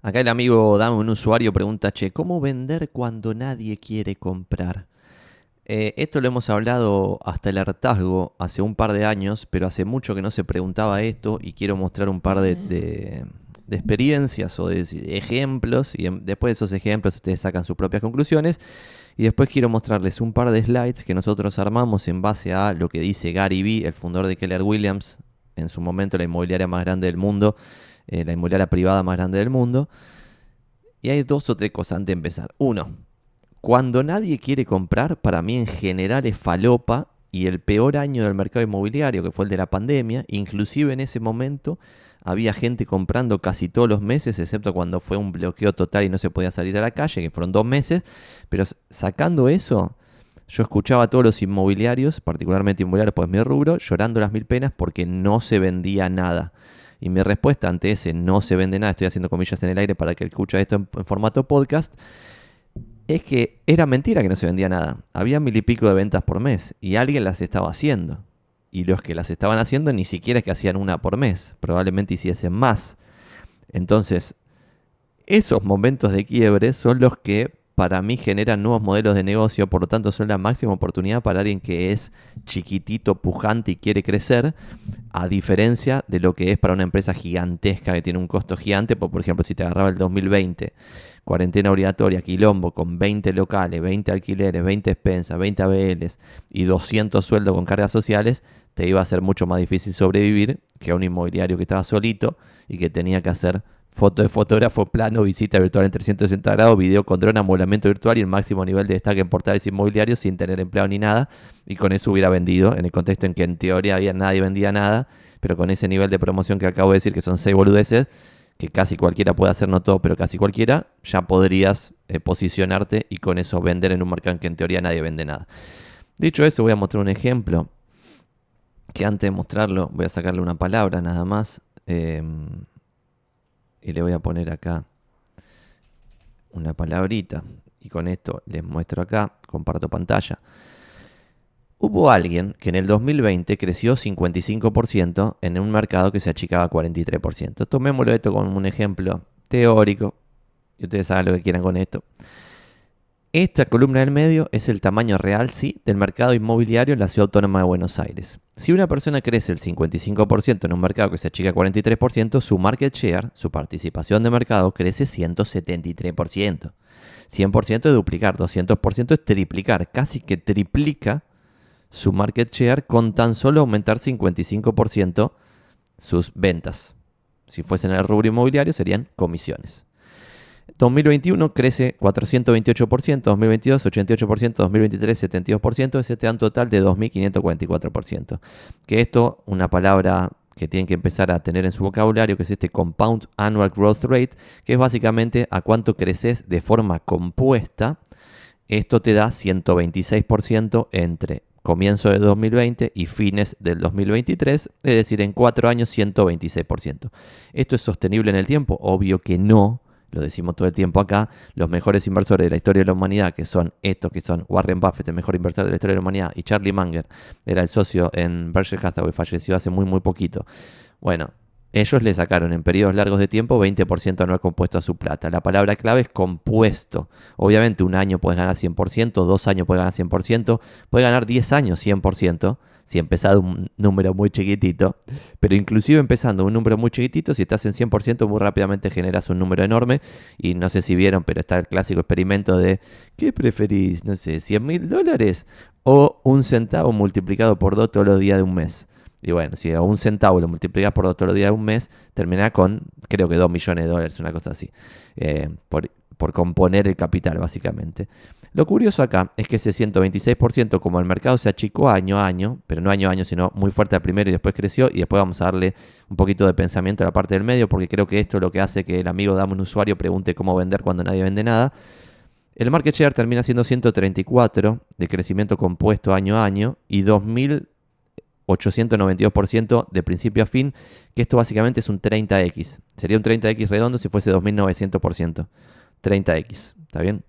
Acá el amigo Dame, un usuario, pregunta, che, ¿cómo vender cuando nadie quiere comprar? Eh, esto lo hemos hablado hasta el hartazgo hace un par de años, pero hace mucho que no se preguntaba esto y quiero mostrar un par de, experiencias o de ejemplos y después de esos ejemplos ustedes sacan sus propias conclusiones. Y después quiero mostrarles un par de slides que nosotros armamos en base a lo que dice Gary Vee, el fundador de Keller Williams, en su momento la inmobiliaria más grande del mundo, eh, la inmobiliaria privada más grande del mundo. Y hay dos o tres cosas antes de empezar. Uno, cuando nadie quiere comprar, para mí en general es falopa y el peor año del mercado inmobiliario, que fue el de la pandemia, inclusive en ese momento había gente comprando casi todos los meses, excepto cuando fue un bloqueo total y no se podía salir a la calle, que fueron dos meses, pero sacando eso, yo escuchaba a todos los inmobiliarios, particularmente inmobiliarios, pues mi rubro, llorando las mil penas porque no se vendía nada. Y mi respuesta ante ese no se vende nada, estoy haciendo comillas en el aire para que escuche esto en, formato podcast, es que era mentira que no se vendía nada. Había mil y pico de ventas por mes y alguien las estaba haciendo. Y los que las estaban haciendo ni siquiera es que hacían una por mes, probablemente hiciesen más. Entonces, esos momentos de quiebre son los que para mí generan nuevos modelos de negocio, por lo tanto son la máxima oportunidad para alguien que es chiquitito, pujante y quiere crecer, a diferencia de lo que es para una empresa gigantesca que tiene un costo gigante, por ejemplo, si te agarraba el 2020, cuarentena obligatoria, quilombo, con 20 locales, 20 alquileres, 20 expensas, 20 ABLs y 200 sueldos con cargas sociales, te iba a ser mucho más difícil sobrevivir que a un inmobiliario que estaba solito y que tenía que hacer foto de fotógrafo, plano, visita virtual en 360 grados, video con dron, amoblamiento virtual y el máximo nivel de destaque en portales inmobiliarios sin tener empleado ni nada. Y con eso hubiera vendido, en el contexto en que en teoría había nadie vendía nada, pero con ese nivel de promoción que acabo de decir, que son seis boludeces, que casi cualquiera puede hacer, no todo, pero casi cualquiera, ya podrías eh, posicionarte y con eso vender en un mercado en que en teoría nadie vende nada. Dicho eso, voy a mostrar un ejemplo que antes de mostrarlo voy a sacarle una palabra nada más. Em, y le voy a poner acá una palabrita y con esto les muestro acá, comparto pantalla. Hubo alguien que en el 2020 creció 55% en un mercado que se achicaba 43%. Tomémoslo esto como un ejemplo teórico y ustedes saben lo que quieran con esto. Esta columna del medio es el tamaño real, sí, del mercado inmobiliario en la ciudad autónoma de Buenos Aires. Si una persona crece el 55% en un mercado que se achica 43%, su market share, su participación de mercado, crece 173%. 100% es duplicar, 200% es triplicar, casi que triplica su market share con tan solo aumentar 55% sus ventas. Si fuesen en el rubro inmobiliario serían comisiones. 2021 crece 428%, 2022 88%, 2023 72%, ese te da un total de 2.544%. Que esto, una palabra que tienen que empezar a tener en su vocabulario, que es este Compound Annual Growth Rate, que es básicamente a cuánto creces de forma compuesta. Esto te da 126% entre comienzo de 2020 y fines del 2023, es decir, en cuatro años 126%. ¿Esto es sostenible en el tiempo? Obvio que no, lo decimos todo el tiempo acá, los mejores inversores de la historia de la humanidad, que son estos que son Warren Buffett, el mejor inversor de la historia de la humanidad, y Charlie Munger, era el socio en Berkshire Hathaway, falleció hace muy, muy poquito. Bueno, ellos le sacaron en periodos largos de tiempo 20% anual compuesto a su plata. La palabra clave es compuesto. Obviamente un año puedes ganar 100%, dos años puedes ganar 100%, puedes ganar 10 años 100%, si empezás un número muy chiquitito. Pero inclusive empezando un número muy chiquitito, si estás en 100%, muy rápidamente generas un número enorme. Y no sé si vieron, pero está el clásico experimento de, ¿qué preferís? No sé, 100 mil dólares o un centavo multiplicado por dos todos los días de un mes. Y bueno, si a un centavo lo multiplicas por dos todos los días de un mes, termina con, creo que 2 millones de dólares, una cosa así. Eh, por, por componer el capital, básicamente. Lo curioso acá es que ese 126%, como el mercado se achicó año a año, pero no año a año, sino muy fuerte al primero y después creció, y después vamos a darle un poquito de pensamiento a la parte del medio, porque creo que esto es lo que hace que el amigo dame un usuario pregunte cómo vender cuando nadie vende nada. El market share termina siendo 134 de crecimiento compuesto año a año y 2.892% de principio a fin, que esto básicamente es un 30x. Sería un 30x redondo si fuese 2.900%. 30x, ¿está bien?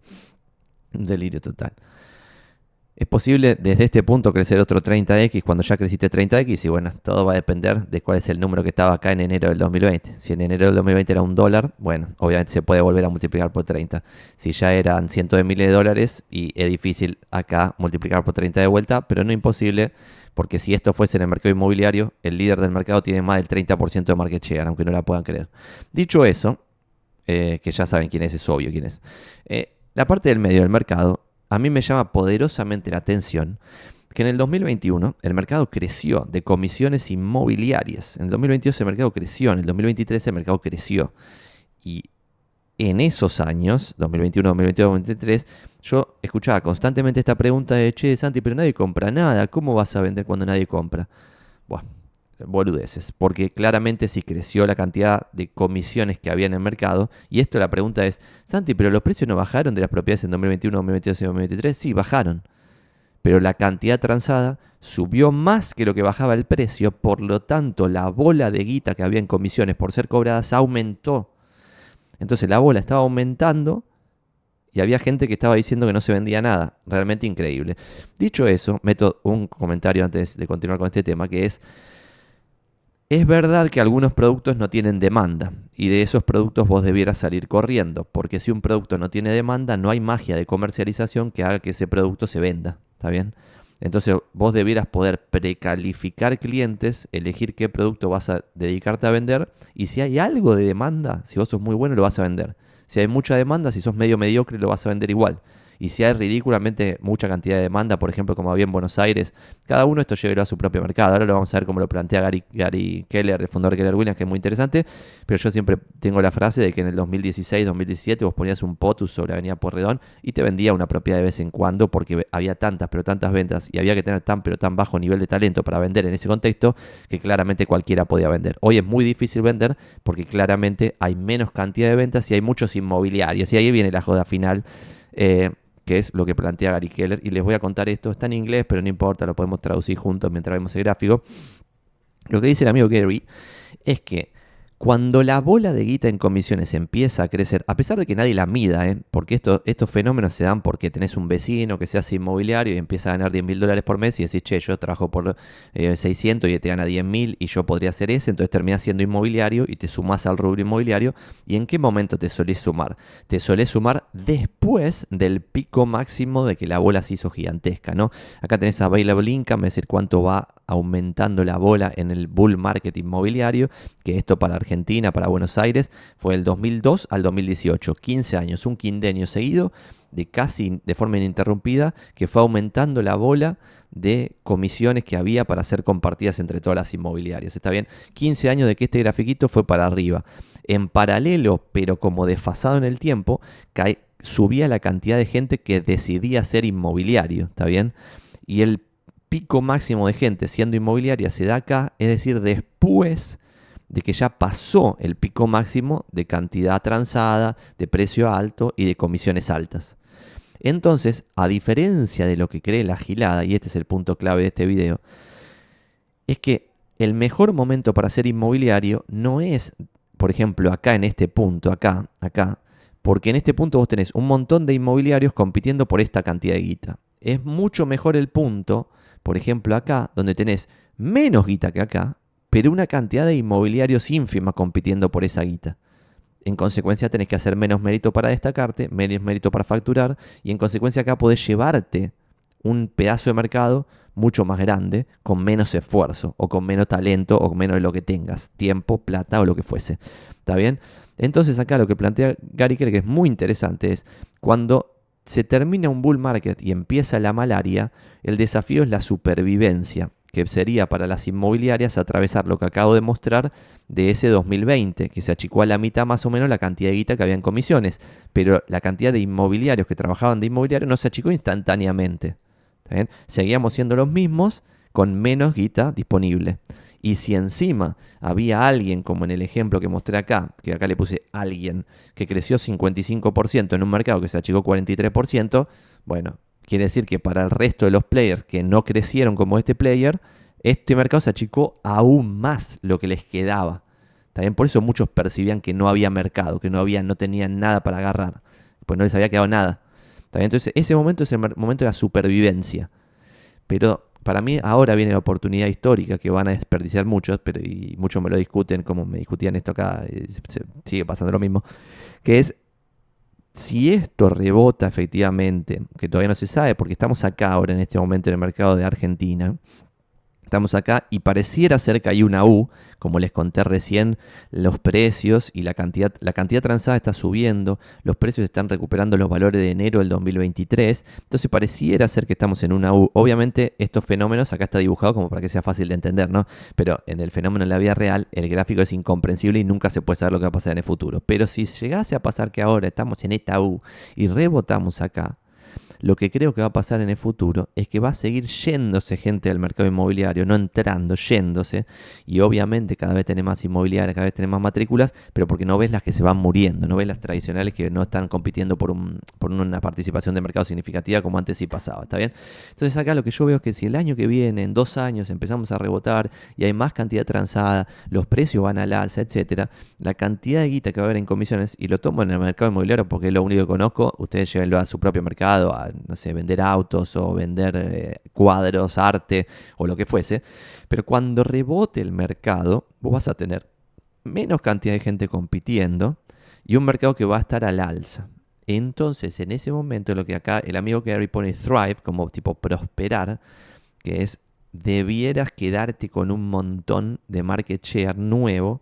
Un delirio total. Es posible desde este punto crecer otro 30x cuando ya creciste 30x y bueno, todo va a depender de cuál es el número que estaba acá en enero del 2020. Si en enero del 2020 era un dólar, bueno, obviamente se puede volver a multiplicar por 30. Si ya eran cientos de miles de dólares y es difícil acá multiplicar por 30 de vuelta, pero no imposible porque si esto fuese en el mercado inmobiliario, el líder del mercado tiene más del 30% de market share, aunque no la puedan creer. Dicho eso, eh, que ya saben quién es, es obvio quién es. Eh, la parte del medio del mercado a mí me llama poderosamente la atención que en el 2021 el mercado creció de comisiones inmobiliarias. En el 2022 el mercado creció, en el 2023 el mercado creció. Y en esos años, 2021, 2022, 2023, yo escuchaba constantemente esta pregunta de, che, Santi, pero nadie compra nada, ¿cómo vas a vender cuando nadie compra? Bueno, boludeces, porque claramente si creció la cantidad de comisiones que había en el mercado, y esto la pregunta es, Santi, pero los precios no bajaron de las propiedades en 2021, 2022 y 2023, sí, bajaron, pero la cantidad transada subió más que lo que bajaba el precio, por lo tanto la bola de guita que había en comisiones por ser cobradas aumentó. Entonces la bola estaba aumentando y había gente que estaba diciendo que no se vendía nada. Realmente increíble. Dicho eso, meto un comentario antes de continuar con este tema, que es, es verdad que algunos productos no tienen demanda y de esos productos vos debieras salir corriendo, porque si un producto no tiene demanda, no hay magia de comercialización que haga que ese producto se venda, ¿está bien? Entonces vos debieras poder precalificar clientes, elegir qué producto vas a dedicarte a vender y si hay algo de demanda, si vos sos muy bueno, lo vas a vender. Si hay mucha demanda, si sos medio mediocre, lo vas a vender igual y si hay ridículamente mucha cantidad de demanda, por ejemplo, como había en Buenos Aires, cada uno esto llevará a su propio mercado. Ahora lo vamos a ver cómo lo plantea Gary, Gary Keller, el fundador de Keller Williams, que es muy interesante, pero yo siempre tengo la frase de que en el 2016, 2017 vos ponías un POTUS sobre Avenida Porredón y te vendía una propiedad de vez en cuando porque había tantas, pero tantas ventas y había que tener tan, pero tan bajo nivel de talento para vender en ese contexto que claramente cualquiera podía vender. Hoy es muy difícil vender porque claramente hay menos cantidad de ventas y hay muchos inmobiliarios y ahí viene la joda final. Eh, que es lo que plantea Gary Keller. Y les voy a contar esto, está en inglés, pero no importa, lo podemos traducir juntos mientras vemos el gráfico. Lo que dice el amigo Gary es que cuando la bola de guita en comisiones empieza a crecer, a pesar de que nadie la mida, ¿eh? porque estos fenómenos se dan porque tenés un vecino que se hace inmobiliario y empieza a ganar 10 mil dólares por mes y decís, che, yo trabajo por 600 eh, y te gana 10 mil y yo podría hacer ese, entonces terminás siendo inmobiliario y te sumás al rubro inmobiliario. ¿Y en qué momento te solés sumar? Te solés sumar después del pico máximo de que la bola se hizo gigantesca, ¿no? Acá tenés available income, es decir, cuánto va aumentando la bola en el bull market inmobiliario, que esto para Argentina, para Buenos Aires, fue del 2002 al 2018, 15 años, un quindenio seguido de casi de forma ininterrumpida, que fue aumentando la bola de comisiones que había para ser compartidas entre todas las inmobiliarias. Está bien, 15 años de que este grafiquito fue para arriba. En paralelo, pero como desfasado en el tiempo, subía la cantidad de gente que decidía ser inmobiliario, ¿está bien? Y el pico máximo de gente siendo inmobiliaria se da acá, es decir, después de que ya pasó el pico máximo de cantidad transada, de precio alto y de comisiones altas. Entonces, a diferencia de lo que cree la gilada, y este es el punto clave de este video, es que el mejor momento para ser inmobiliario no es, por ejemplo, acá en este punto, acá, acá, porque en este punto vos tenés un montón de inmobiliarios compitiendo por esta cantidad de guita. Es mucho mejor el punto por ejemplo, acá, donde tenés menos guita que acá, pero una cantidad de inmobiliarios ínfima compitiendo por esa guita. En consecuencia tenés que hacer menos mérito para destacarte, menos mérito para facturar y en consecuencia acá podés llevarte un pedazo de mercado mucho más grande con menos esfuerzo o con menos talento o con menos de lo que tengas, tiempo, plata o lo que fuese. ¿Está bien? Entonces acá lo que plantea Gary Kerr que es muy interesante es cuando se termina un bull market y empieza la malaria, el desafío es la supervivencia, que sería para las inmobiliarias atravesar lo que acabo de mostrar de ese 2020, que se achicó a la mitad más o menos la cantidad de guita que había en comisiones, pero la cantidad de inmobiliarios que trabajaban de inmobiliario no se achicó instantáneamente. Seguíamos siendo los mismos con menos guita disponible. Y si encima había alguien, como en el ejemplo que mostré acá, que acá le puse alguien, que creció 55% en un mercado que se achicó 43%, bueno, quiere decir que para el resto de los players que no crecieron como este player, este mercado se achicó aún más lo que les quedaba. También por eso muchos percibían que no había mercado, que no, había, no tenían nada para agarrar, pues no les había quedado nada. Entonces ese momento es el momento de la supervivencia. pero para mí ahora viene la oportunidad histórica que van a desperdiciar muchos, pero y muchos me lo discuten, como me discutían esto acá, sigue pasando lo mismo, que es si esto rebota efectivamente, que todavía no se sabe, porque estamos acá ahora en este momento en el mercado de Argentina, Estamos acá y pareciera ser que hay una U, como les conté recién, los precios y la cantidad, la cantidad transada está subiendo, los precios están recuperando los valores de enero del 2023, entonces pareciera ser que estamos en una U. Obviamente estos fenómenos acá está dibujado como para que sea fácil de entender, ¿no? Pero en el fenómeno en la vida real el gráfico es incomprensible y nunca se puede saber lo que va a pasar en el futuro. Pero si llegase a pasar que ahora estamos en esta U y rebotamos acá, lo que creo que va a pasar en el futuro es que va a seguir yéndose gente del mercado inmobiliario, no entrando, yéndose. Y obviamente cada vez tenés más inmobiliarias, cada vez tenés más matrículas, pero porque no ves las que se van muriendo, no ves las tradicionales que no están compitiendo por, un, por una participación de mercado significativa como antes sí pasaba, ¿está bien? Entonces acá lo que yo veo es que si el año que viene, en dos años, empezamos a rebotar y hay más cantidad transada, los precios van al alza, etcétera, la cantidad de guita que va a haber en comisiones, y lo tomo en el mercado inmobiliario porque es lo único que conozco, ustedes llévenlo a su propio mercado, a no sé, vender autos o vender eh, cuadros, arte o lo que fuese. Pero cuando rebote el mercado, vos vas a tener menos cantidad de gente compitiendo y un mercado que va a estar al alza. Entonces, en ese momento, lo que acá el amigo Gary pone thrive como tipo prosperar, que es debieras quedarte con un montón de market share nuevo,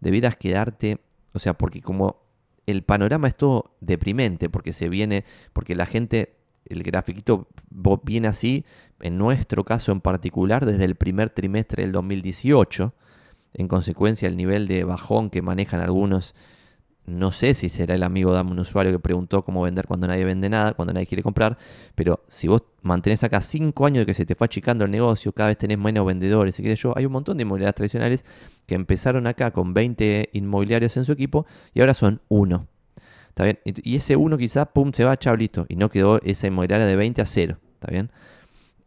debieras quedarte, o sea, porque como el panorama es todo deprimente, porque se viene, porque la gente el grafiquito viene así, en nuestro caso en particular, desde el primer trimestre del 2018. En consecuencia, el nivel de bajón que manejan algunos, no sé si será el amigo de un usuario que preguntó cómo vender cuando nadie vende nada, cuando nadie quiere comprar, pero si vos mantenés acá 5 años de que se te fue achicando el negocio, cada vez tenés menos vendedores y qué sé yo, hay un montón de inmobiliarias tradicionales que empezaron acá con 20 inmobiliarios en su equipo y ahora son uno. Y ese uno quizás, pum, se va, chao, listo. Y no quedó esa inmobiliaria de 20 a 0. ¿Está bien?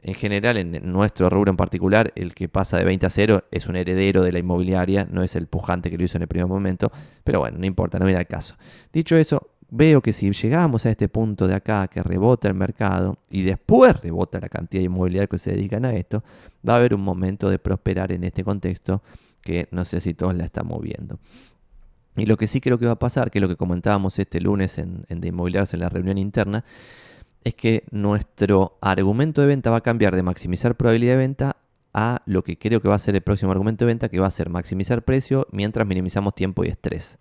En general, en nuestro rubro en particular, el que pasa de 20 a 0 es un heredero de la inmobiliaria, no es el pujante que lo hizo en el primer momento. Pero bueno, no importa, no viene al caso. Dicho eso, veo que si llegamos a este punto de acá, que rebota el mercado y después rebota la cantidad de inmobiliaria que se dedican a esto, va a haber un momento de prosperar en este contexto que no sé si todos la estamos viendo. Y lo que sí creo que va a pasar, que es lo que comentábamos este lunes en, en inmobiliarios en la reunión interna, es que nuestro argumento de venta va a cambiar de maximizar probabilidad de venta a lo que creo que va a ser el próximo argumento de venta, que va a ser maximizar precio mientras minimizamos tiempo y estrés.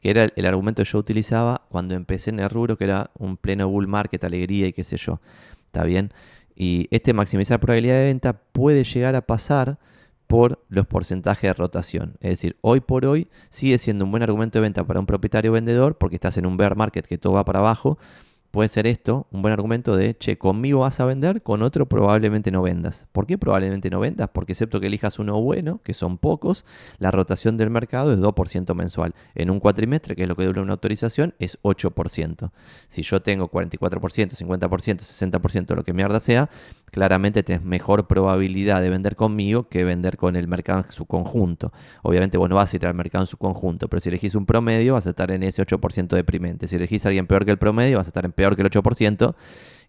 Que era el, argumento que yo utilizaba cuando empecé en el rubro, que era un pleno bull market, alegría y qué sé yo. ¿Está bien? Y este maximizar probabilidad de venta puede llegar a pasar por los porcentajes de rotación. Es decir, hoy por hoy sigue siendo un buen argumento de venta para un propietario vendedor porque estás en un bear market que todo va para abajo puede ser esto un buen argumento de, che, conmigo vas a vender, con otro probablemente no vendas. ¿Por qué probablemente no vendas? Porque excepto que elijas uno bueno, que son pocos, la rotación del mercado es 2% mensual. En un cuatrimestre, que es lo que dura una autorización, es 8%. Si yo tengo 44%, 50%, 60%, lo que mierda sea, claramente tienes mejor probabilidad de vender conmigo que vender con el mercado en su conjunto. Obviamente vos no vas a ir al mercado en su conjunto, pero si elegís un promedio vas a estar en ese 8% deprimente. Si elegís a alguien peor que el promedio vas a estar en peor que el 8%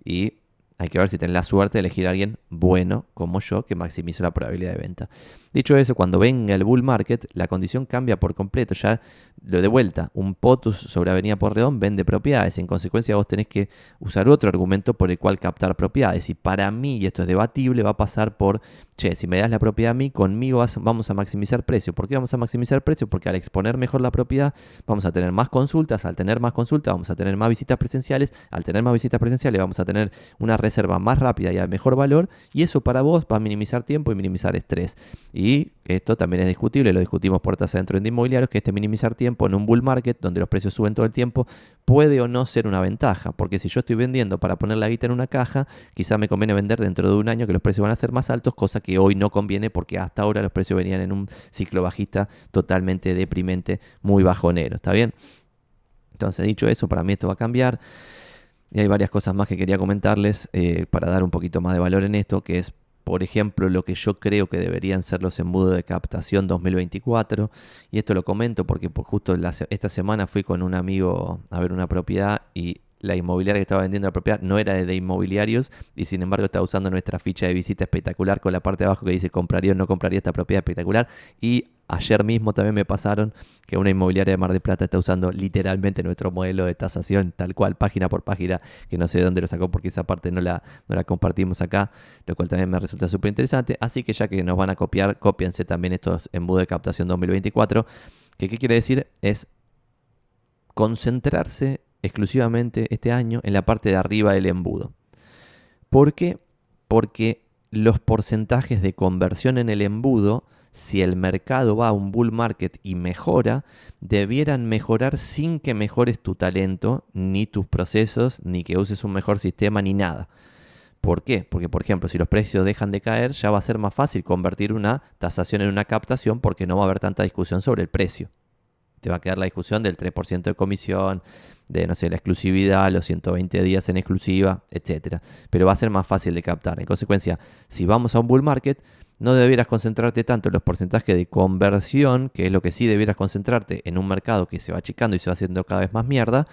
y hay que ver si tenés la suerte de elegir a alguien bueno como yo que maximizo la probabilidad de venta. Dicho eso, cuando venga el bull market, la condición cambia por completo. Ya lo de vuelta, un POTUS sobre Avenida Porredón vende propiedades. En consecuencia, vos tenés que usar otro argumento por el cual captar propiedades. Y para mí, y esto es debatible, va a pasar por, che, si me das la propiedad a mí, conmigo vamos a maximizar precio. ¿Por qué vamos a maximizar precio? Porque al exponer mejor la propiedad, vamos a tener más consultas. Al tener más consultas, vamos a tener más visitas presenciales. Al tener más visitas presenciales, vamos a tener una reserva más rápida y a mejor valor. Y eso para vos va a minimizar tiempo y minimizar estrés. Esto también es discutible, lo discutimos puertas adentro en inmobiliarios, que este minimizar tiempo en un bull market donde los precios suben todo el tiempo puede o no ser una ventaja, porque si yo estoy vendiendo para poner la guita en una caja, quizá me conviene vender dentro de un año que los precios van a ser más altos, cosa que hoy no conviene porque hasta ahora los precios venían en un ciclo bajista totalmente deprimente, muy bajonero, ¿está bien? Entonces, dicho eso, para mí esto va a cambiar. Y hay varias cosas más que quería comentarles eh, para dar un poquito más de valor en esto, que es por ejemplo, lo que yo creo que deberían ser los embudos de captación 2024. Y esto lo comento porque justo esta semana fui con un amigo a ver una propiedad y la inmobiliaria que estaba vendiendo la propiedad no era de, inmobiliarios y sin embargo estaba usando nuestra ficha de visita espectacular con la parte de abajo que dice compraría o no compraría esta propiedad espectacular y ayer mismo también me pasaron que una inmobiliaria de Mar del Plata está usando literalmente nuestro modelo de tasación tal cual página por página que no sé de dónde lo sacó porque esa parte no la, no la compartimos acá lo cual también me resulta súper interesante así que ya que nos van a copiar cópiense también estos embudos de captación 2024 que qué quiere decir es concentrarse exclusivamente este año en la parte de arriba del embudo. ¿Por qué? Porque los porcentajes de conversión en el embudo, si el mercado va a un bull market y mejora, debieran mejorar sin que mejores tu talento, ni tus procesos, ni que uses un mejor sistema, ni nada. ¿Por qué? Porque, por ejemplo, si los precios dejan de caer, ya va a ser más fácil convertir una tasación en una captación porque no va a haber tanta discusión sobre el precio. Te va a quedar la discusión del 3% de comisión, de, no sé, la exclusividad, los 120 días en exclusiva, etc. Pero va a ser más fácil de captar. En consecuencia, si vamos a un bull market, no debieras concentrarte tanto en los porcentajes de conversión, que es lo que sí debieras concentrarte en un mercado que se va achicando y se va haciendo cada vez más mierda,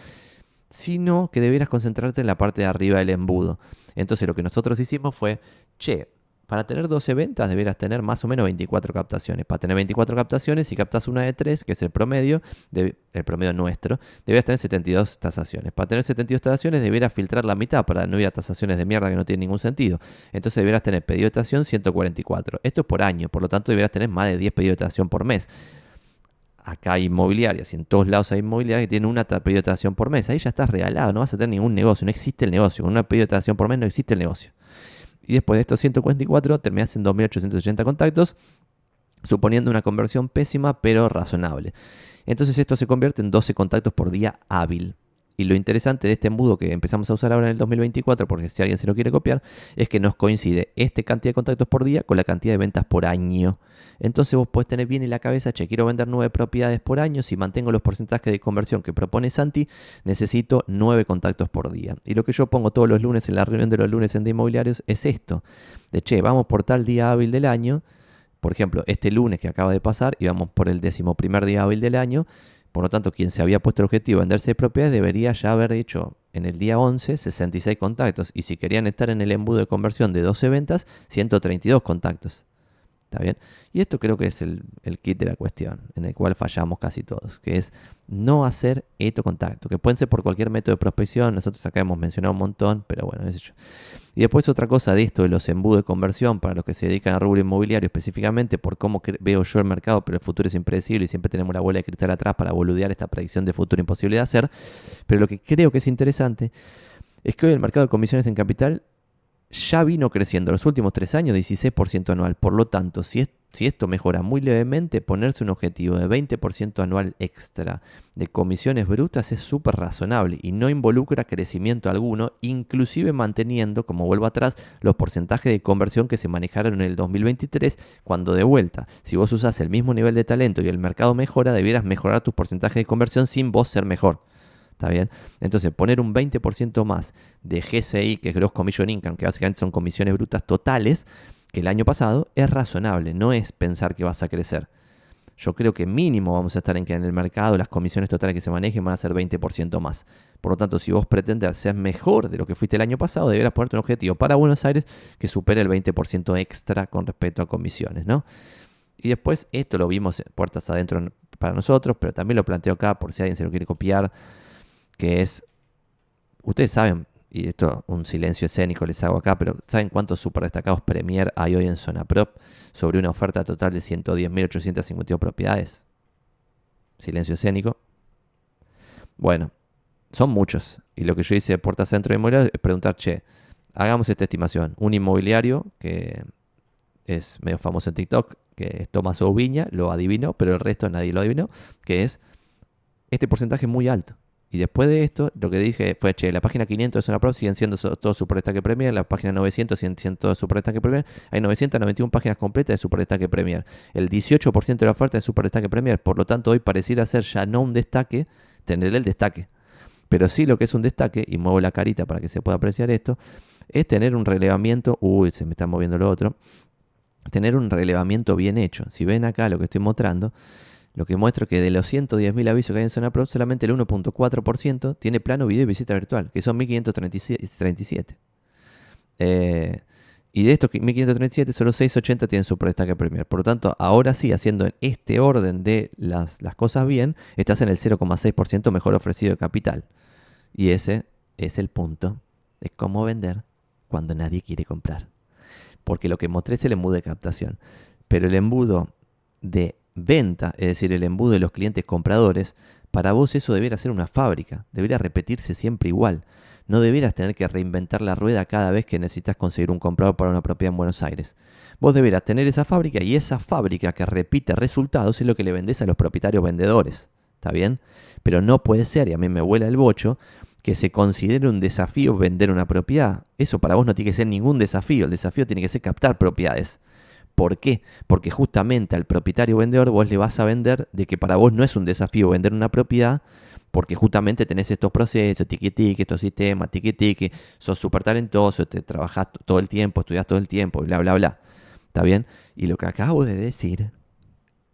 sino que debieras concentrarte en la parte de arriba del embudo. Entonces lo que nosotros hicimos fue, che, para tener 12 ventas deberás tener más o menos 24 captaciones. Para tener 24 captaciones, si captas una de 3, que es el promedio, el promedio nuestro, deberás tener 72 tasaciones. Para tener 72 tasaciones deberás filtrar la mitad para no ir a tasaciones de mierda que no tienen ningún sentido. Entonces deberás tener pedido de tasación 144. Esto es por año, por lo tanto deberás tener más de 10 pedidos de tasación por mes acá hay inmobiliarias y en todos lados hay inmobiliarias que tienen una pedido de por mes. Ahí ya estás regalado, no vas a tener ningún negocio, no existe el negocio. Con una pedido de tasación por mes no existe el negocio. Y después de estos 144 terminas en 2.880 contactos, suponiendo una conversión pésima pero razonable. Entonces esto se convierte en 12 contactos por día hábil. Y lo interesante de este embudo que empezamos a usar ahora en el 2024, porque si alguien se lo quiere copiar, es que nos coincide esta cantidad de contactos por día con la cantidad de ventas por año. Entonces vos podés tener bien en la cabeza, che, quiero vender nueve propiedades por año, si mantengo los porcentajes de conversión que propone Santi, necesito nueve contactos por día. Y lo que yo pongo todos los lunes en la reunión de los lunes en de inmobiliarios es esto, de che, vamos por tal día hábil del año, por ejemplo, este lunes que acaba de pasar, y vamos por el décimo primer día hábil del año, por lo tanto, quien se había puesto el objetivo de venderse de propiedades debería ya haber hecho en el día 11 66 contactos. Y si querían estar en el embudo de conversión de 12 ventas, 132 contactos. ¿Está bien? Y esto creo que es el, kit de la cuestión, en el cual fallamos casi todos, que es no hacer esto contacto, que pueden ser por cualquier método de prospección, nosotros acá hemos mencionado un montón, pero bueno, es yo. Y después otra cosa de esto de los embudos de conversión para los que se dedican a rubro inmobiliario específicamente, por cómo veo yo el mercado, pero el futuro es impredecible y siempre tenemos la bola de cristal atrás para boludear esta predicción de futuro imposible de hacer, pero lo que creo que es interesante es que hoy el mercado de comisiones en capital ya vino creciendo los últimos tres años 16% anual. Por lo tanto, si, si esto mejora muy levemente, ponerse un objetivo de 20% anual extra de comisiones brutas es súper razonable y no involucra crecimiento alguno, inclusive manteniendo, como vuelvo atrás, los porcentajes de conversión que se manejaron en el 2023, cuando de vuelta, si vos usas el mismo nivel de talento y el mercado mejora, debieras mejorar tus porcentajes de conversión sin vos ser mejor. ¿Está bien? Entonces, poner un 20% más de GCI, que es Gross Commission Income, que básicamente son comisiones brutas totales, que el año pasado, es razonable, no es pensar que vas a crecer. Yo creo que mínimo vamos a estar en que en el mercado las comisiones totales que se manejen van a ser 20% más. Por lo tanto, si vos pretendes ser mejor de lo que fuiste el año pasado, deberás ponerte un objetivo para Buenos Aires que supere el 20% extra con respecto a comisiones, ¿no? Y después, esto lo vimos puertas adentro para nosotros, pero también lo planteo acá por si alguien se lo quiere copiar que es, ustedes saben, y esto un silencio escénico les hago acá, pero ¿saben cuántos super destacados Premier hay hoy en Zona Prop sobre una oferta total de 110.852 propiedades? Silencio escénico. Bueno, son muchos. Y lo que yo hice de Puerta Centro de Inmobiliario es preguntar, che, hagamos esta estimación. Un inmobiliario que es medio famoso en TikTok, que es Tomás Oviña, lo adivinó, pero el resto nadie lo adivinó, que es este porcentaje muy alto. Y después de esto, lo que dije fue, che, la página 500 de Zona Pro siguen siendo todos Super Destaque Premier, la página 900 siguen siendo todos Super Premier. Hay 991 páginas completas de Super Destaque Premier. El 18% de la oferta es Super Destaque Premier, por lo tanto hoy pareciera ser ya no un destaque, tener el destaque. Pero sí lo que es un destaque, y muevo la carita para que se pueda apreciar esto, es tener un relevamiento, uy, se me está moviendo lo otro, tener un relevamiento bien hecho. Si ven acá lo que estoy mostrando, Lo que muestra que de los 110.000 avisos que hay en Zona Pro, solamente el 1.4% tiene plano video y visita virtual, que son 1537. Eh, y de estos 1537, solo 680 tienen su destaque Premier. Por lo tanto, ahora sí, haciendo en este orden de las, las cosas bien, estás en el 0,6% mejor ofrecido de capital. Y ese es el punto de cómo vender cuando nadie quiere comprar. Porque lo que mostré es el embudo de captación. Pero el embudo de venta, es decir, el embudo de los clientes compradores, para vos eso debería ser una fábrica, debería repetirse siempre igual. No deberás tener que reinventar la rueda cada vez que necesitas conseguir un comprador para una propiedad en Buenos Aires. Vos deberás tener esa fábrica y esa fábrica que repite resultados es lo que le vendés a los propietarios vendedores. ¿Está bien? Pero no puede ser, y a mí me vuela el bocho, que se considere un desafío vender una propiedad. Eso para vos no tiene que ser ningún desafío. El desafío tiene que ser captar propiedades. ¿Por qué? Porque justamente al propietario vendedor vos le vas a vender de que para vos no es un desafío vender una propiedad, porque justamente tenés estos procesos, tiki, estos sistemas, tiki, sos súper talentoso, te trabajás todo el tiempo, estudias todo el tiempo, bla, bla, bla. ¿Está bien? Y lo que acabo de decir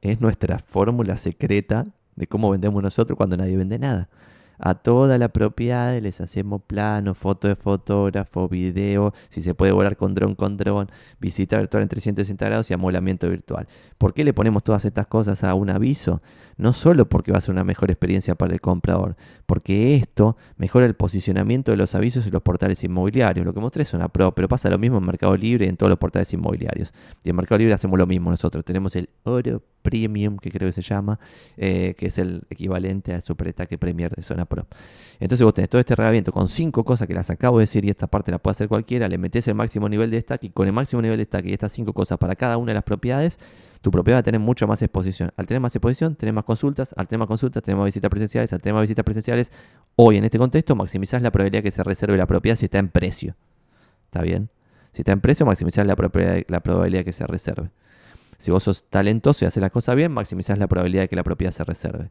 es nuestra fórmula secreta de cómo vendemos nosotros cuando nadie vende nada a toda la propiedad, les hacemos plano, foto de fotógrafo, video, si se puede volar con dron con dron, visita virtual en 360 grados y amolamiento virtual. ¿Por qué le ponemos todas estas cosas a un aviso? No solo porque va a ser una mejor experiencia para el comprador, porque esto mejora el posicionamiento de los avisos en los portales inmobiliarios. Lo que mostré es una pro, pero pasa lo mismo en Mercado Libre y en todos los portales inmobiliarios. Y en Mercado Libre hacemos lo mismo nosotros. Tenemos el oro Premium, que creo que se llama, eh, que es el equivalente al Super Destaque Premier de Zona Entonces vos tenés todo este reglamento con cinco cosas que las acabo de decir y esta parte la puede hacer cualquiera, le metés el máximo nivel de destaque y con el máximo nivel de destaque y estas cinco cosas para cada una de las propiedades, tu propiedad va a tener mucha más exposición. Al tener más exposición, tenés más consultas, al tener más consultas, tenés más visitas presenciales, al tener más visitas presenciales, hoy en este contexto maximizás la probabilidad que se reserve la propiedad si está en precio. ¿Está bien? Si está en precio, maximizás la, la probabilidad que se reserve. Si vos sos talentoso y haces las cosas bien, maximizás la probabilidad de que la propiedad se reserve.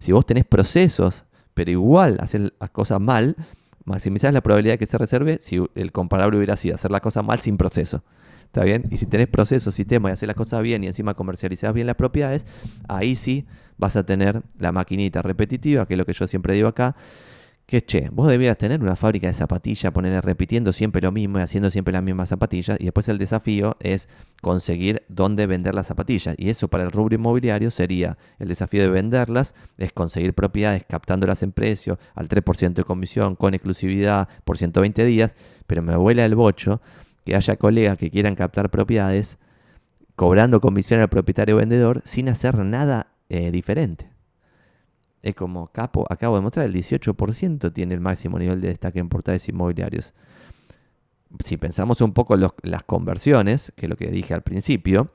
Si vos tenés procesos, pero igual haces las cosas mal, maximizás la probabilidad de que se reserve si el comparable hubiera sido hacer las cosas mal sin proceso. ¿Está bien? Y si tenés procesos, sistemas y haces las cosas bien y encima comercializás bien las propiedades, ahí sí vas a tener la maquinita repetitiva, que es lo que yo siempre digo acá, que che, vos debieras tener una fábrica de zapatillas, ponerle repitiendo siempre lo mismo y haciendo siempre las mismas zapatillas. Y después el desafío es conseguir dónde vender las zapatillas. Y eso para el rubro inmobiliario sería el desafío de venderlas, es conseguir propiedades captándolas en precio al 3% de comisión con exclusividad por 120 días. Pero me vuela el bocho que haya colegas que quieran captar propiedades cobrando comisión al propietario vendedor sin hacer nada eh, diferente. Es como, capo, acabo de mostrar, el 18% tiene el máximo nivel de destaque en portales inmobiliarios. Si pensamos un poco en las conversiones, que es lo que dije al principio,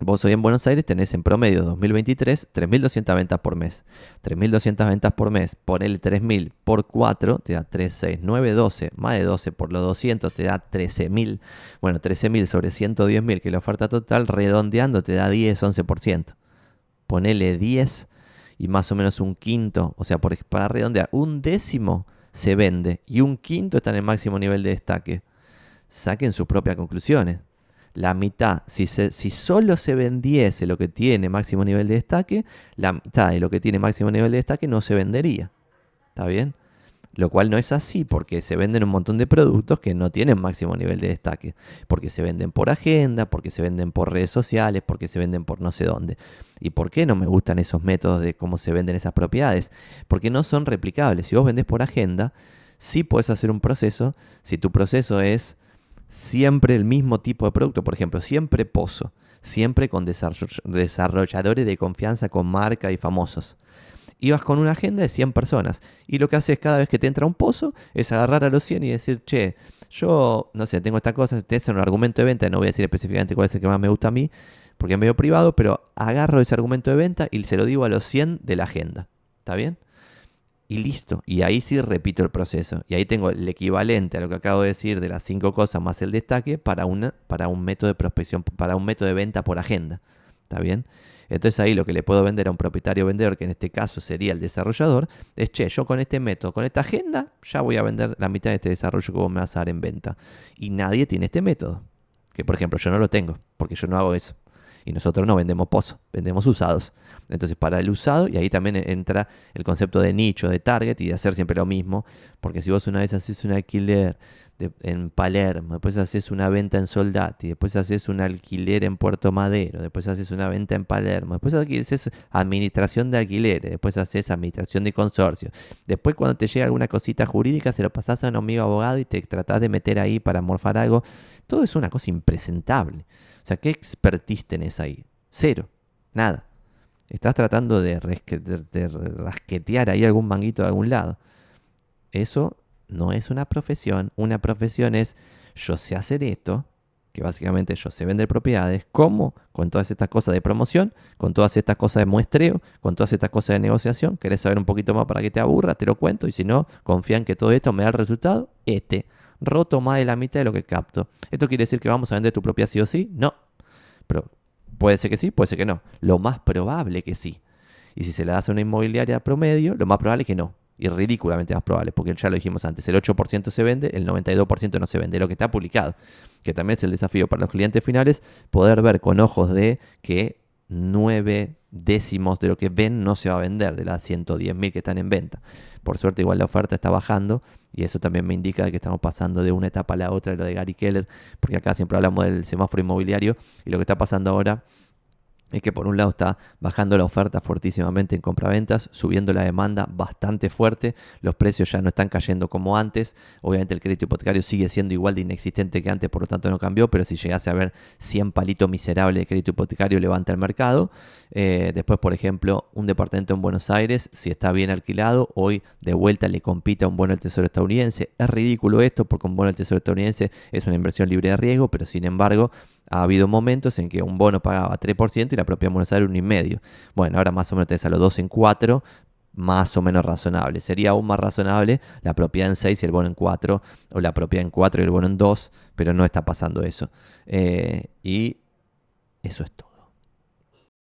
Vos hoy en Buenos Aires tenés en promedio 2023 3.200 ventas por mes. 3.200 ventas por mes, ponele 3.000 por 4, te da 3, 6, 9, 12. Más de 12 por los 200 te da 13.000. Bueno, 13.000 sobre 110.000, que es la oferta total, redondeando te da 10, 11%. Ponele 10 y más o menos un quinto, o sea, por, para redondear, un décimo se vende y un quinto está en el máximo nivel de destaque. Saquen sus propias conclusiones. La mitad, si, si solo se vendiese lo que tiene máximo nivel de destaque, la mitad de lo que tiene máximo nivel de destaque no se vendería. ¿Está bien? Lo cual no es así porque se venden un montón de productos que no tienen máximo nivel de destaque. Porque se venden por agenda, porque se venden por redes sociales, porque se venden por no sé dónde. ¿Y por qué no me gustan esos métodos de cómo se venden esas propiedades? Porque no son replicables. Si vos vendés por agenda, sí puedes hacer un proceso. Si tu proceso es siempre el mismo tipo de producto, por ejemplo, siempre pozo, siempre con desarrolladores de confianza con marca y famosos ibas con una agenda de 100 personas. Y lo que haces cada vez que te entra un pozo es agarrar a los 100 y decir, che, yo, no sé, tengo esta cosa, te hacen un argumento de venta, no voy a decir específicamente cuál es el que más me gusta a mí, porque es medio privado, pero agarro ese argumento de venta y se lo digo a los 100 de la agenda. ¿Está bien? Y listo. Y ahí sí repito el proceso. Y ahí tengo el equivalente a lo que acabo de decir de las cinco cosas más el destaque para, una, para un método de prospección, para un método de venta por agenda. ¿Está bien? Entonces ahí lo que le puedo vender a un propietario vendedor, que en este caso sería el desarrollador, es, che, yo con este método, con esta agenda, ya voy a vender la mitad de este desarrollo que vos me vas a dar en venta. Y nadie tiene este método. Que por ejemplo yo no lo tengo, porque yo no hago eso. Y nosotros no vendemos pozos, vendemos usados. Entonces, para el usado, y ahí también entra el concepto de nicho, de target y de hacer siempre lo mismo. Porque si vos una vez haces un alquiler en Palermo, después haces una venta en Soldati, después haces un alquiler en Puerto Madero, después haces una venta en Palermo, después haces administración de alquileres, después haces administración de consorcio. Después cuando te llega alguna cosita jurídica se lo pasás a un amigo abogado y te tratás de meter ahí para morfar algo. Todo es una cosa impresentable. O sea, ¿qué expertise tenés ahí? Cero. Nada. Estás tratando de, de rasquetear ahí algún manguito de algún lado. Eso no es una profesión. Una profesión es yo sé hacer esto, que básicamente yo sé vender propiedades, ¿cómo? Con todas estas cosas de promoción, con todas estas cosas de muestreo, con todas estas cosas de negociación. ¿Querés saber un poquito más para que te aburra? Te lo cuento y si no, confía en que todo esto me da el resultado. Este, roto más de la mitad de lo que capto. ¿Esto quiere decir que vamos a vender tu propiedad sí o sí? No. Pero puede ser que sí, puede ser que no. Lo más probable que sí. Y si se le das a una inmobiliaria promedio, lo más probable es que no y ridículamente más probable, porque ya lo dijimos antes, el 8% se vende, el 92% no se vende, lo que está publicado, que también es el desafío para los clientes finales, poder ver con ojos de que 9 décimos de lo que ven no se va a vender, de las 110.000 que están en venta. Por suerte igual la oferta está bajando y eso también me indica que estamos pasando de una etapa a la otra lo de Gary Keller, porque acá siempre hablamos del semáforo inmobiliario y lo que está pasando ahora es que por un lado está bajando la oferta fuertísimamente en compraventas, subiendo la demanda bastante fuerte, los precios ya no están cayendo como antes, obviamente el crédito hipotecario sigue siendo igual de inexistente que antes, por lo tanto no cambió, pero si llegase a ver 100 palitos miserables de crédito hipotecario levanta el mercado. Eh, después, por ejemplo, un departamento en Buenos Aires, si está bien alquilado, hoy de vuelta le compite a un bono del Tesoro estadounidense. Es ridículo esto porque un bono del Tesoro estadounidense es una inversión libre de riesgo, pero sin embargo ha habido momentos en que un bono pagaba 3% y la propia Buenos Aires un y medio. Bueno, ahora más o menos tenés a los dos en 4, más o menos razonable. Sería aún más razonable la propiedad en 6 y el bono en 4, o la propiedad en 4 y el bono en 2, pero no está pasando eso. Eh, y eso es todo.